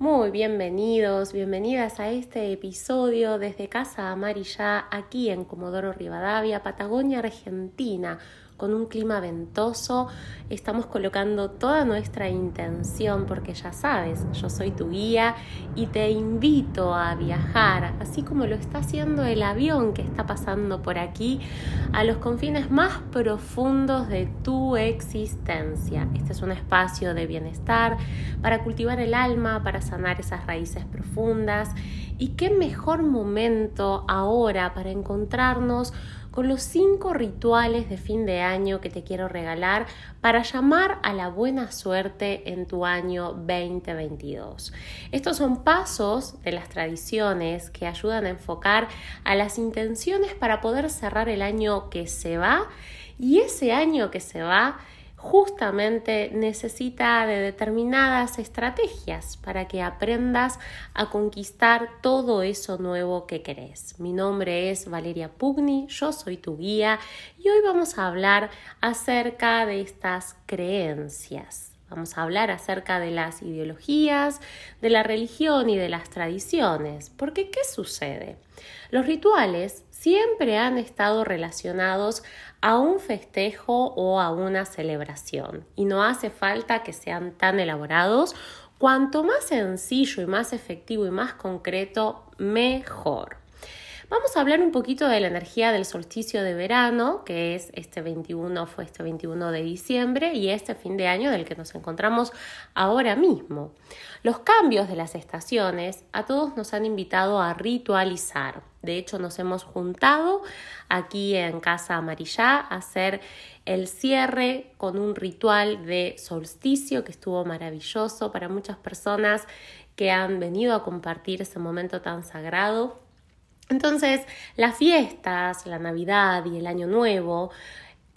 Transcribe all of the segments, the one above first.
Muy bienvenidos, bienvenidas a este episodio desde Casa Amarilla, aquí en Comodoro Rivadavia, Patagonia, Argentina con un clima ventoso, estamos colocando toda nuestra intención porque ya sabes, yo soy tu guía y te invito a viajar, así como lo está haciendo el avión que está pasando por aquí, a los confines más profundos de tu existencia. Este es un espacio de bienestar para cultivar el alma, para sanar esas raíces profundas y qué mejor momento ahora para encontrarnos con los cinco rituales de fin de año que te quiero regalar para llamar a la buena suerte en tu año 2022. Estos son pasos de las tradiciones que ayudan a enfocar a las intenciones para poder cerrar el año que se va y ese año que se va justamente necesita de determinadas estrategias para que aprendas a conquistar todo eso nuevo que querés. Mi nombre es Valeria Pugni, yo soy tu guía y hoy vamos a hablar acerca de estas creencias. Vamos a hablar acerca de las ideologías, de la religión y de las tradiciones. Porque, ¿qué sucede? Los rituales siempre han estado relacionados a un festejo o a una celebración y no hace falta que sean tan elaborados. Cuanto más sencillo y más efectivo y más concreto, mejor. Vamos a hablar un poquito de la energía del solsticio de verano, que es este 21, fue este 21 de diciembre, y este fin de año del que nos encontramos ahora mismo. Los cambios de las estaciones a todos nos han invitado a ritualizar. De hecho, nos hemos juntado aquí en Casa Amarilla a hacer el cierre con un ritual de solsticio que estuvo maravilloso para muchas personas que han venido a compartir ese momento tan sagrado. Entonces, las fiestas, la Navidad y el Año Nuevo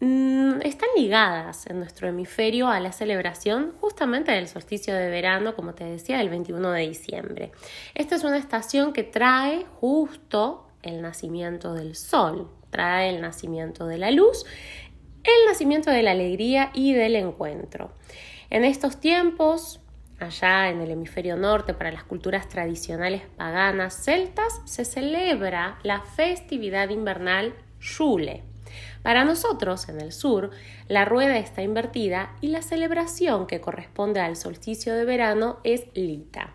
están ligadas en nuestro hemisferio a la celebración justamente del solsticio de verano, como te decía, el 21 de diciembre. Esta es una estación que trae justo el nacimiento del sol, trae el nacimiento de la luz, el nacimiento de la alegría y del encuentro. En estos tiempos allá en el hemisferio norte, para las culturas tradicionales paganas celtas, se celebra la festividad invernal Yule. Para nosotros, en el sur, la rueda está invertida y la celebración que corresponde al solsticio de verano es Lita.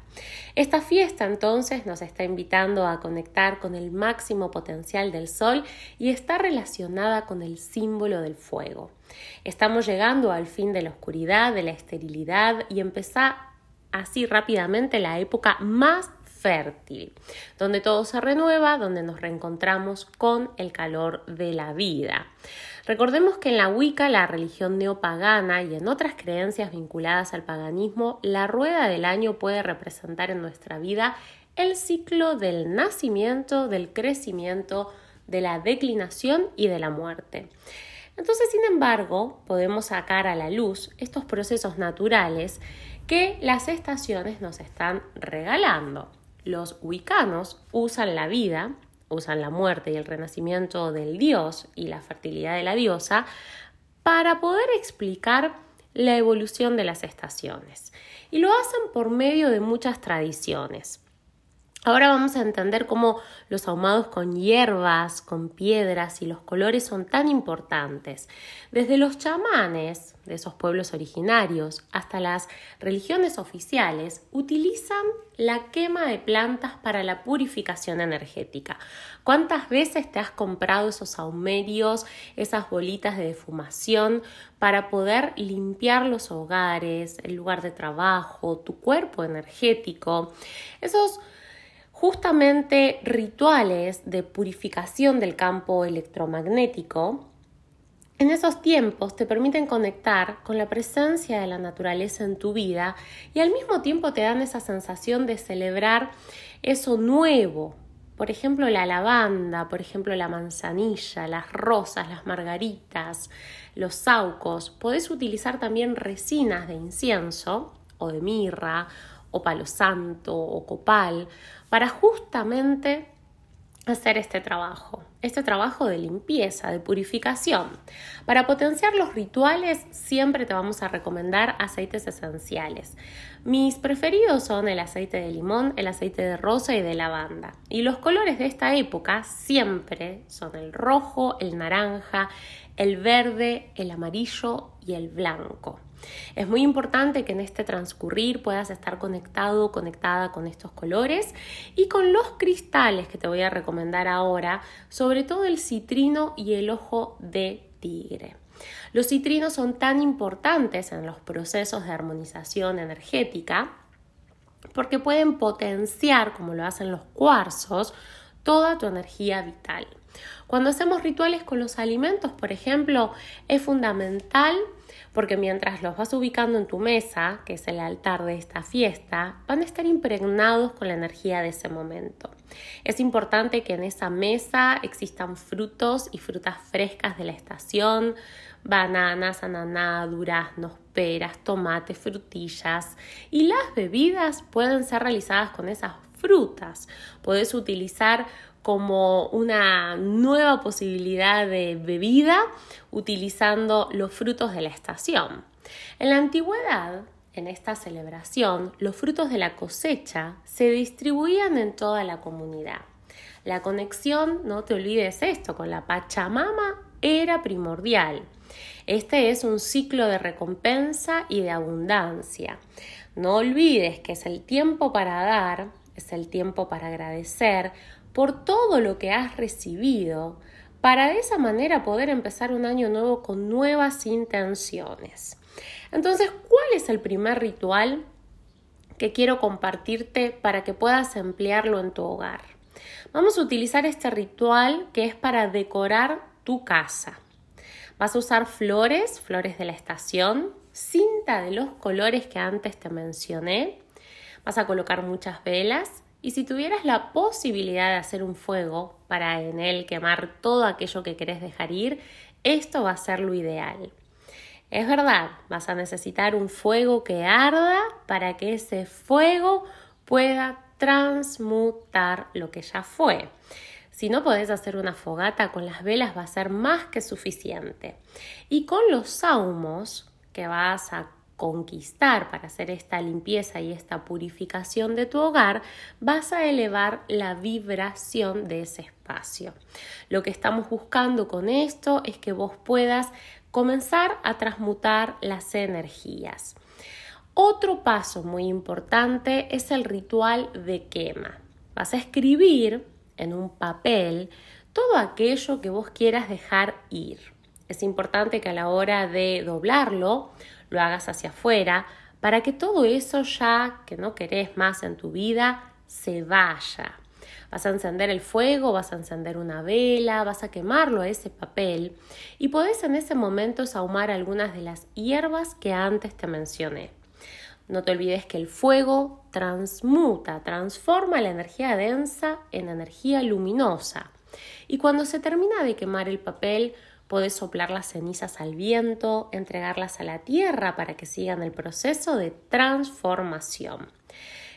Esta fiesta entonces nos está invitando a conectar con el máximo potencial del sol y está relacionada con el símbolo del fuego. Estamos llegando al fin de la oscuridad, de la esterilidad y empezar así rápidamente la época más fértil, donde todo se renueva, donde nos reencontramos con el calor de la vida. Recordemos que en la Wicca, la religión neopagana y en otras creencias vinculadas al paganismo, la rueda del año puede representar en nuestra vida el ciclo del nacimiento, del crecimiento, de la declinación y de la muerte. Entonces, sin embargo, podemos sacar a la luz estos procesos naturales que las estaciones nos están regalando. Los huicanos usan la vida, usan la muerte y el renacimiento del dios y la fertilidad de la diosa para poder explicar la evolución de las estaciones. Y lo hacen por medio de muchas tradiciones. Ahora vamos a entender cómo los ahumados con hierbas, con piedras y los colores son tan importantes. Desde los chamanes de esos pueblos originarios hasta las religiones oficiales utilizan la quema de plantas para la purificación energética. ¿Cuántas veces te has comprado esos saumerios, esas bolitas de defumación para poder limpiar los hogares, el lugar de trabajo, tu cuerpo energético? Esos justamente rituales de purificación del campo electromagnético, en esos tiempos te permiten conectar con la presencia de la naturaleza en tu vida y al mismo tiempo te dan esa sensación de celebrar eso nuevo. Por ejemplo, la lavanda, por ejemplo, la manzanilla, las rosas, las margaritas, los saucos. Podés utilizar también resinas de incienso o de mirra o palo santo o copal para justamente hacer este trabajo. este trabajo de limpieza, de purificación. Para potenciar los rituales siempre te vamos a recomendar aceites esenciales. Mis preferidos son el aceite de limón, el aceite de rosa y de lavanda. Y los colores de esta época siempre son el rojo, el naranja, el verde, el amarillo y el blanco. Es muy importante que en este transcurrir puedas estar conectado, conectada con estos colores y con los cristales que te voy a recomendar ahora, sobre todo el citrino y el ojo de tigre. Los citrinos son tan importantes en los procesos de armonización energética porque pueden potenciar, como lo hacen los cuarzos, toda tu energía vital. Cuando hacemos rituales con los alimentos, por ejemplo, es fundamental porque mientras los vas ubicando en tu mesa, que es el altar de esta fiesta, van a estar impregnados con la energía de ese momento. Es importante que en esa mesa existan frutos y frutas frescas de la estación, bananas, ananá, duraznos, peras, tomates, frutillas y las bebidas pueden ser realizadas con esas frutas. Puedes utilizar como una nueva posibilidad de bebida utilizando los frutos de la estación. En la antigüedad, en esta celebración, los frutos de la cosecha se distribuían en toda la comunidad. La conexión, no te olvides esto, con la Pachamama era primordial. Este es un ciclo de recompensa y de abundancia. No olvides que es el tiempo para dar, es el tiempo para agradecer, por todo lo que has recibido, para de esa manera poder empezar un año nuevo con nuevas intenciones. Entonces, ¿cuál es el primer ritual que quiero compartirte para que puedas emplearlo en tu hogar? Vamos a utilizar este ritual que es para decorar tu casa. Vas a usar flores, flores de la estación, cinta de los colores que antes te mencioné. Vas a colocar muchas velas y si tuvieras la posibilidad de hacer un fuego para en él quemar todo aquello que querés dejar ir, esto va a ser lo ideal. Es verdad, vas a necesitar un fuego que arda para que ese fuego pueda transmutar lo que ya fue. Si no podés hacer una fogata con las velas va a ser más que suficiente. Y con los saumos que vas a conquistar para hacer esta limpieza y esta purificación de tu hogar, vas a elevar la vibración de ese espacio. Lo que estamos buscando con esto es que vos puedas comenzar a transmutar las energías. Otro paso muy importante es el ritual de quema. Vas a escribir en un papel todo aquello que vos quieras dejar ir. Es importante que a la hora de doblarlo lo hagas hacia afuera, para que todo eso ya que no querés más en tu vida se vaya. Vas a encender el fuego, vas a encender una vela, vas a quemarlo a ese papel y podés en ese momento sahumar algunas de las hierbas que antes te mencioné. No te olvides que el fuego transmuta, transforma la energía densa en energía luminosa. Y cuando se termina de quemar el papel, Puedes soplar las cenizas al viento, entregarlas a la tierra para que sigan el proceso de transformación.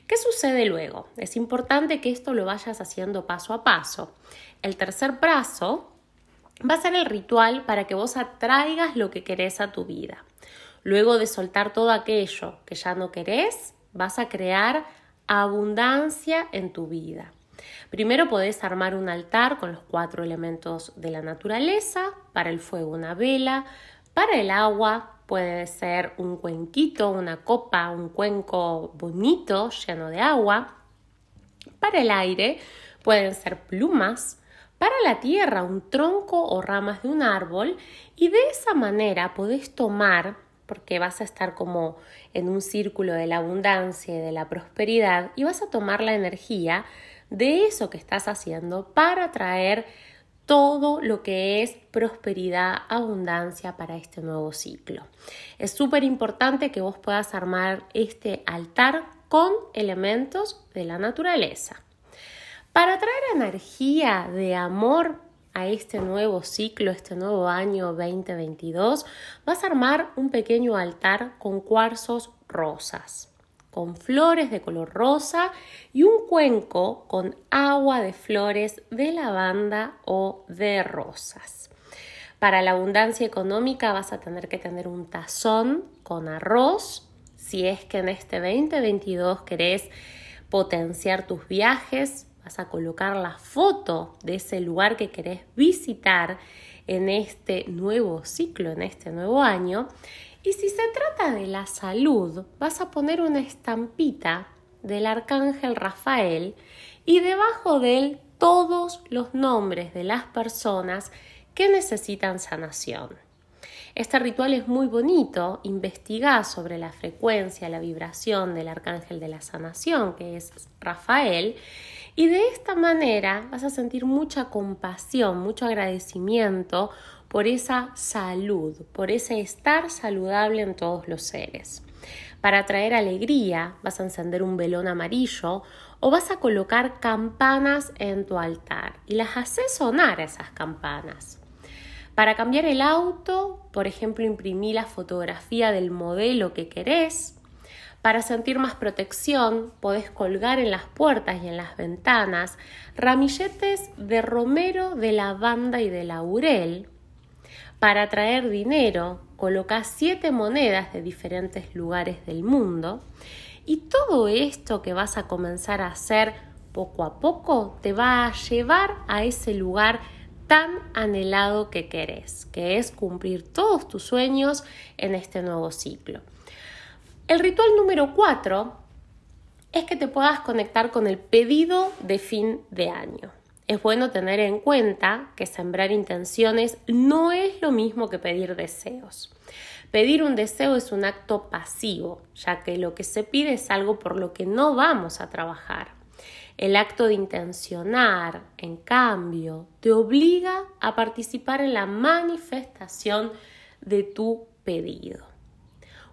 ¿Qué sucede luego? Es importante que esto lo vayas haciendo paso a paso. El tercer paso va a ser el ritual para que vos atraigas lo que querés a tu vida. Luego de soltar todo aquello que ya no querés, vas a crear abundancia en tu vida. Primero podés armar un altar con los cuatro elementos de la naturaleza, para el fuego una vela, para el agua puede ser un cuenquito, una copa, un cuenco bonito lleno de agua, para el aire pueden ser plumas, para la tierra un tronco o ramas de un árbol y de esa manera podés tomar porque vas a estar como en un círculo de la abundancia y de la prosperidad y vas a tomar la energía de eso que estás haciendo para traer todo lo que es prosperidad, abundancia para este nuevo ciclo. Es súper importante que vos puedas armar este altar con elementos de la naturaleza. Para traer energía de amor a este nuevo ciclo, este nuevo año 2022, vas a armar un pequeño altar con cuarzos rosas con flores de color rosa y un cuenco con agua de flores de lavanda o de rosas. Para la abundancia económica vas a tener que tener un tazón con arroz, si es que en este 2022 querés potenciar tus viajes, vas a colocar la foto de ese lugar que querés visitar en este nuevo ciclo, en este nuevo año. Y si se trata de la salud, vas a poner una estampita del arcángel Rafael y debajo de él todos los nombres de las personas que necesitan sanación. Este ritual es muy bonito, investiga sobre la frecuencia, la vibración del arcángel de la sanación, que es Rafael, y de esta manera vas a sentir mucha compasión, mucho agradecimiento por esa salud, por ese estar saludable en todos los seres. Para traer alegría vas a encender un velón amarillo o vas a colocar campanas en tu altar y las haces sonar esas campanas. Para cambiar el auto, por ejemplo, imprimí la fotografía del modelo que querés. Para sentir más protección, podés colgar en las puertas y en las ventanas ramilletes de romero, de lavanda y de laurel. Para atraer dinero, colocás siete monedas de diferentes lugares del mundo. Y todo esto que vas a comenzar a hacer poco a poco te va a llevar a ese lugar tan anhelado que querés, que es cumplir todos tus sueños en este nuevo ciclo. El ritual número 4 es que te puedas conectar con el pedido de fin de año. Es bueno tener en cuenta que sembrar intenciones no es lo mismo que pedir deseos. Pedir un deseo es un acto pasivo, ya que lo que se pide es algo por lo que no vamos a trabajar. El acto de intencionar, en cambio, te obliga a participar en la manifestación de tu pedido.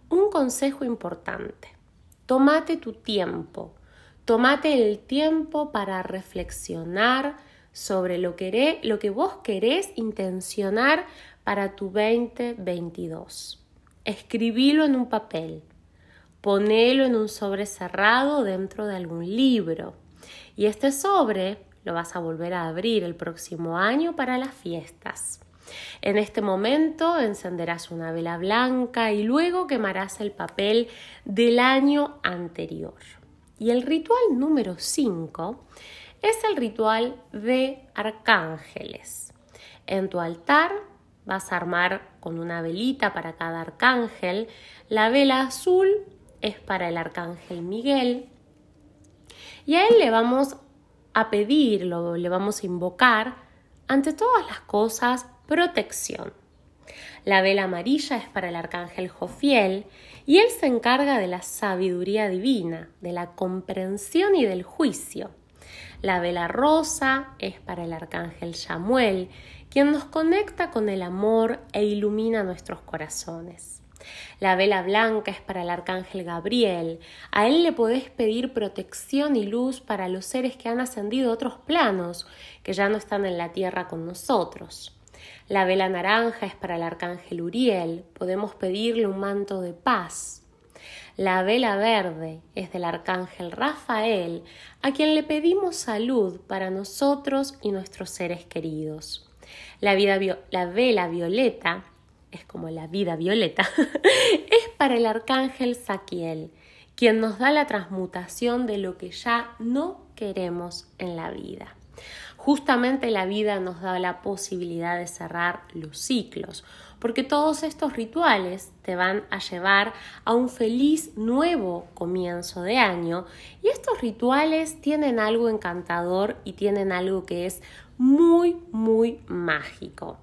Un consejo importante, tómate tu tiempo, tómate el tiempo para reflexionar sobre lo que, lo que vos querés intencionar para tu 2022. Escribilo en un papel, ponelo en un sobre cerrado dentro de algún libro y este sobre lo vas a volver a abrir el próximo año para las fiestas. En este momento encenderás una vela blanca y luego quemarás el papel del año anterior. Y el ritual número 5 es el ritual de arcángeles. En tu altar vas a armar con una velita para cada arcángel. La vela azul es para el arcángel Miguel, y a Él le vamos a pedir, le vamos a invocar, ante todas las cosas, protección. La vela amarilla es para el arcángel Jofiel y él se encarga de la sabiduría divina, de la comprensión y del juicio. La vela rosa es para el arcángel Samuel, quien nos conecta con el amor e ilumina nuestros corazones. La vela blanca es para el arcángel Gabriel. A él le podés pedir protección y luz para los seres que han ascendido a otros planos, que ya no están en la tierra con nosotros. La vela naranja es para el arcángel Uriel. Podemos pedirle un manto de paz. La vela verde es del arcángel Rafael, a quien le pedimos salud para nosotros y nuestros seres queridos. La, la vela violeta es como la vida violeta, es para el arcángel Saquiel, quien nos da la transmutación de lo que ya no queremos en la vida. Justamente la vida nos da la posibilidad de cerrar los ciclos, porque todos estos rituales te van a llevar a un feliz nuevo comienzo de año y estos rituales tienen algo encantador y tienen algo que es muy, muy mágico.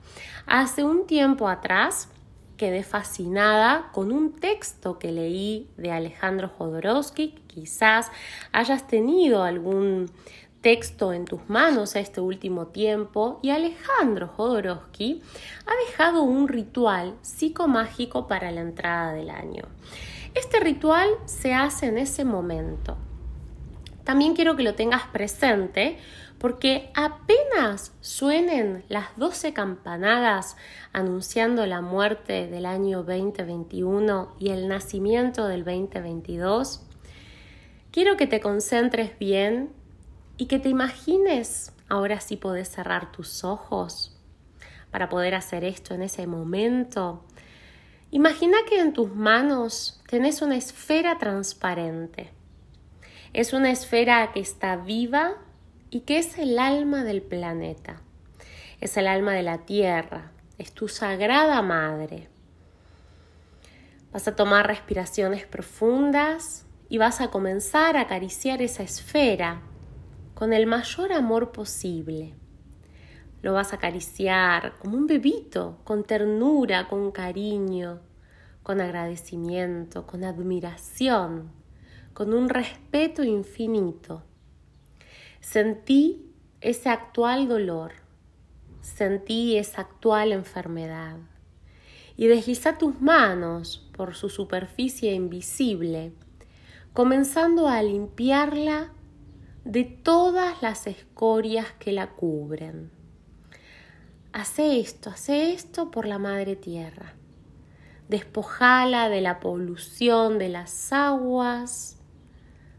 Hace un tiempo atrás quedé fascinada con un texto que leí de Alejandro Jodorowsky. Quizás hayas tenido algún texto en tus manos este último tiempo y Alejandro Jodorowsky ha dejado un ritual psicomágico para la entrada del año. Este ritual se hace en ese momento. También quiero que lo tengas presente porque apenas suenen las 12 campanadas anunciando la muerte del año 2021 y el nacimiento del 2022, quiero que te concentres bien y que te imagines, ahora sí podés cerrar tus ojos para poder hacer esto en ese momento. Imagina que en tus manos tenés una esfera transparente. Es una esfera que está viva y que es el alma del planeta. Es el alma de la Tierra. Es tu sagrada madre. Vas a tomar respiraciones profundas y vas a comenzar a acariciar esa esfera con el mayor amor posible. Lo vas a acariciar como un bebito, con ternura, con cariño, con agradecimiento, con admiración, con un respeto infinito. Sentí ese actual dolor, sentí esa actual enfermedad y desliza tus manos por su superficie invisible, comenzando a limpiarla de todas las escorias que la cubren. Hace esto, hace esto por la Madre Tierra. Despojala de la polución de las aguas,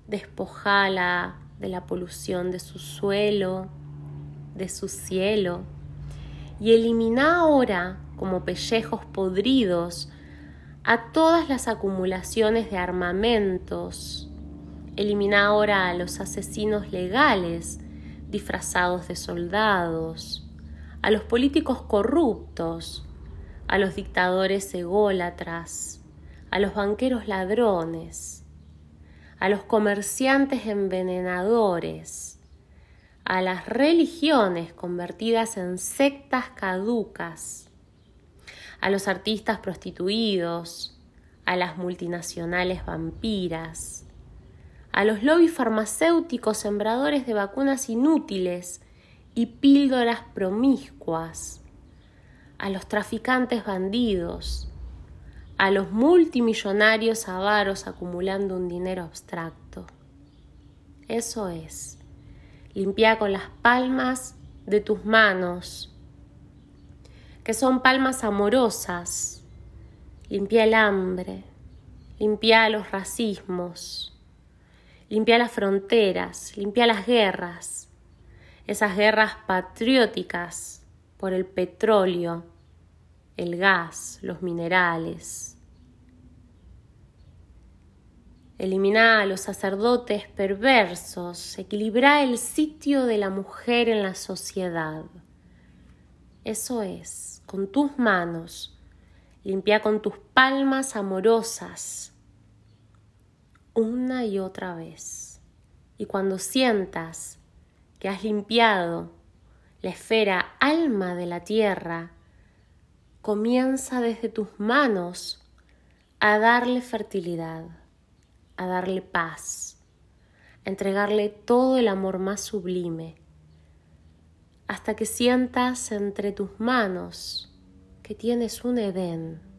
despojala de la polución de su suelo, de su cielo, y elimina ahora, como pellejos podridos, a todas las acumulaciones de armamentos, Elimina ahora a los asesinos legales disfrazados de soldados, a los políticos corruptos, a los dictadores ególatras, a los banqueros ladrones, a los comerciantes envenenadores, a las religiones convertidas en sectas caducas, a los artistas prostituidos, a las multinacionales vampiras, a los lobbies farmacéuticos sembradores de vacunas inútiles y píldoras promiscuas, a los traficantes bandidos, a los multimillonarios avaros acumulando un dinero abstracto. Eso es, limpia con las palmas de tus manos, que son palmas amorosas, limpia el hambre, limpia los racismos, limpia las fronteras, limpia las guerras, esas guerras patrióticas por el petróleo, el gas, los minerales. Elimina a los sacerdotes perversos, equilibra el sitio de la mujer en la sociedad. Eso es, con tus manos, limpia con tus palmas amorosas una y otra vez. Y cuando sientas que has limpiado la esfera alma de la tierra, comienza desde tus manos a darle fertilidad, a darle paz, a entregarle todo el amor más sublime, hasta que sientas entre tus manos que tienes un Edén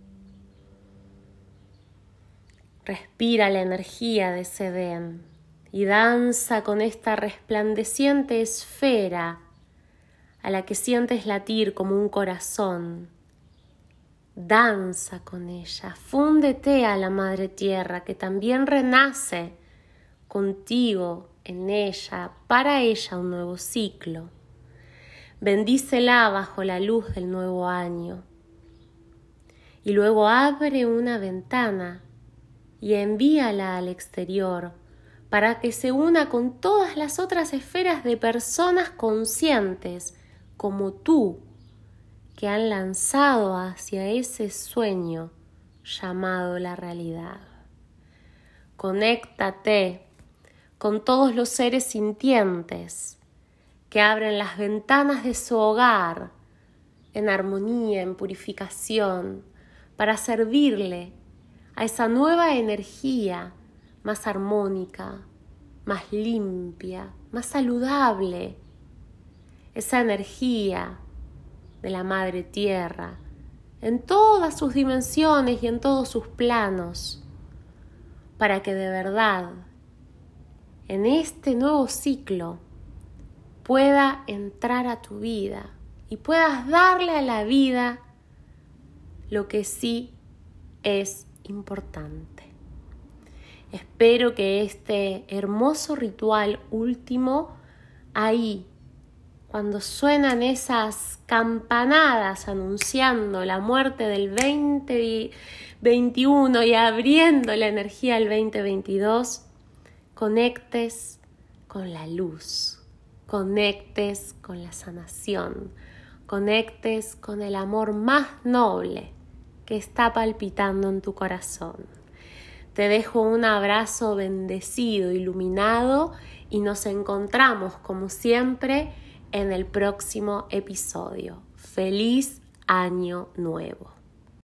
Respira la energía de ese Edén y danza con esta resplandeciente esfera a la que sientes latir como un corazón. Danza con ella, fúndete a la Madre Tierra que también renace contigo en ella, para ella un nuevo ciclo. Bendícela bajo la luz del nuevo año. Y luego abre una ventana y envíala al exterior para que se una con todas las otras esferas de personas conscientes como tú que han lanzado hacia ese sueño llamado la realidad. Conéctate con todos los seres sintientes que abren las ventanas de su hogar en armonía, en purificación, para servirle a esa nueva energía más armónica, más limpia, más saludable, esa energía de la Madre Tierra en todas sus dimensiones y en todos sus planos, para que de verdad en este nuevo ciclo pueda entrar a tu vida y puedas darle a la vida lo que sí es importante. Espero que este hermoso ritual último, ahí, cuando suenan esas campanadas anunciando la muerte del 2021 y abriendo la energía al 2022, conectes con la luz, conectes con la sanación, conectes con el amor más noble que está palpitando en tu corazón. Te dejo un abrazo bendecido, iluminado y nos encontramos como siempre en el próximo episodio. Feliz año nuevo.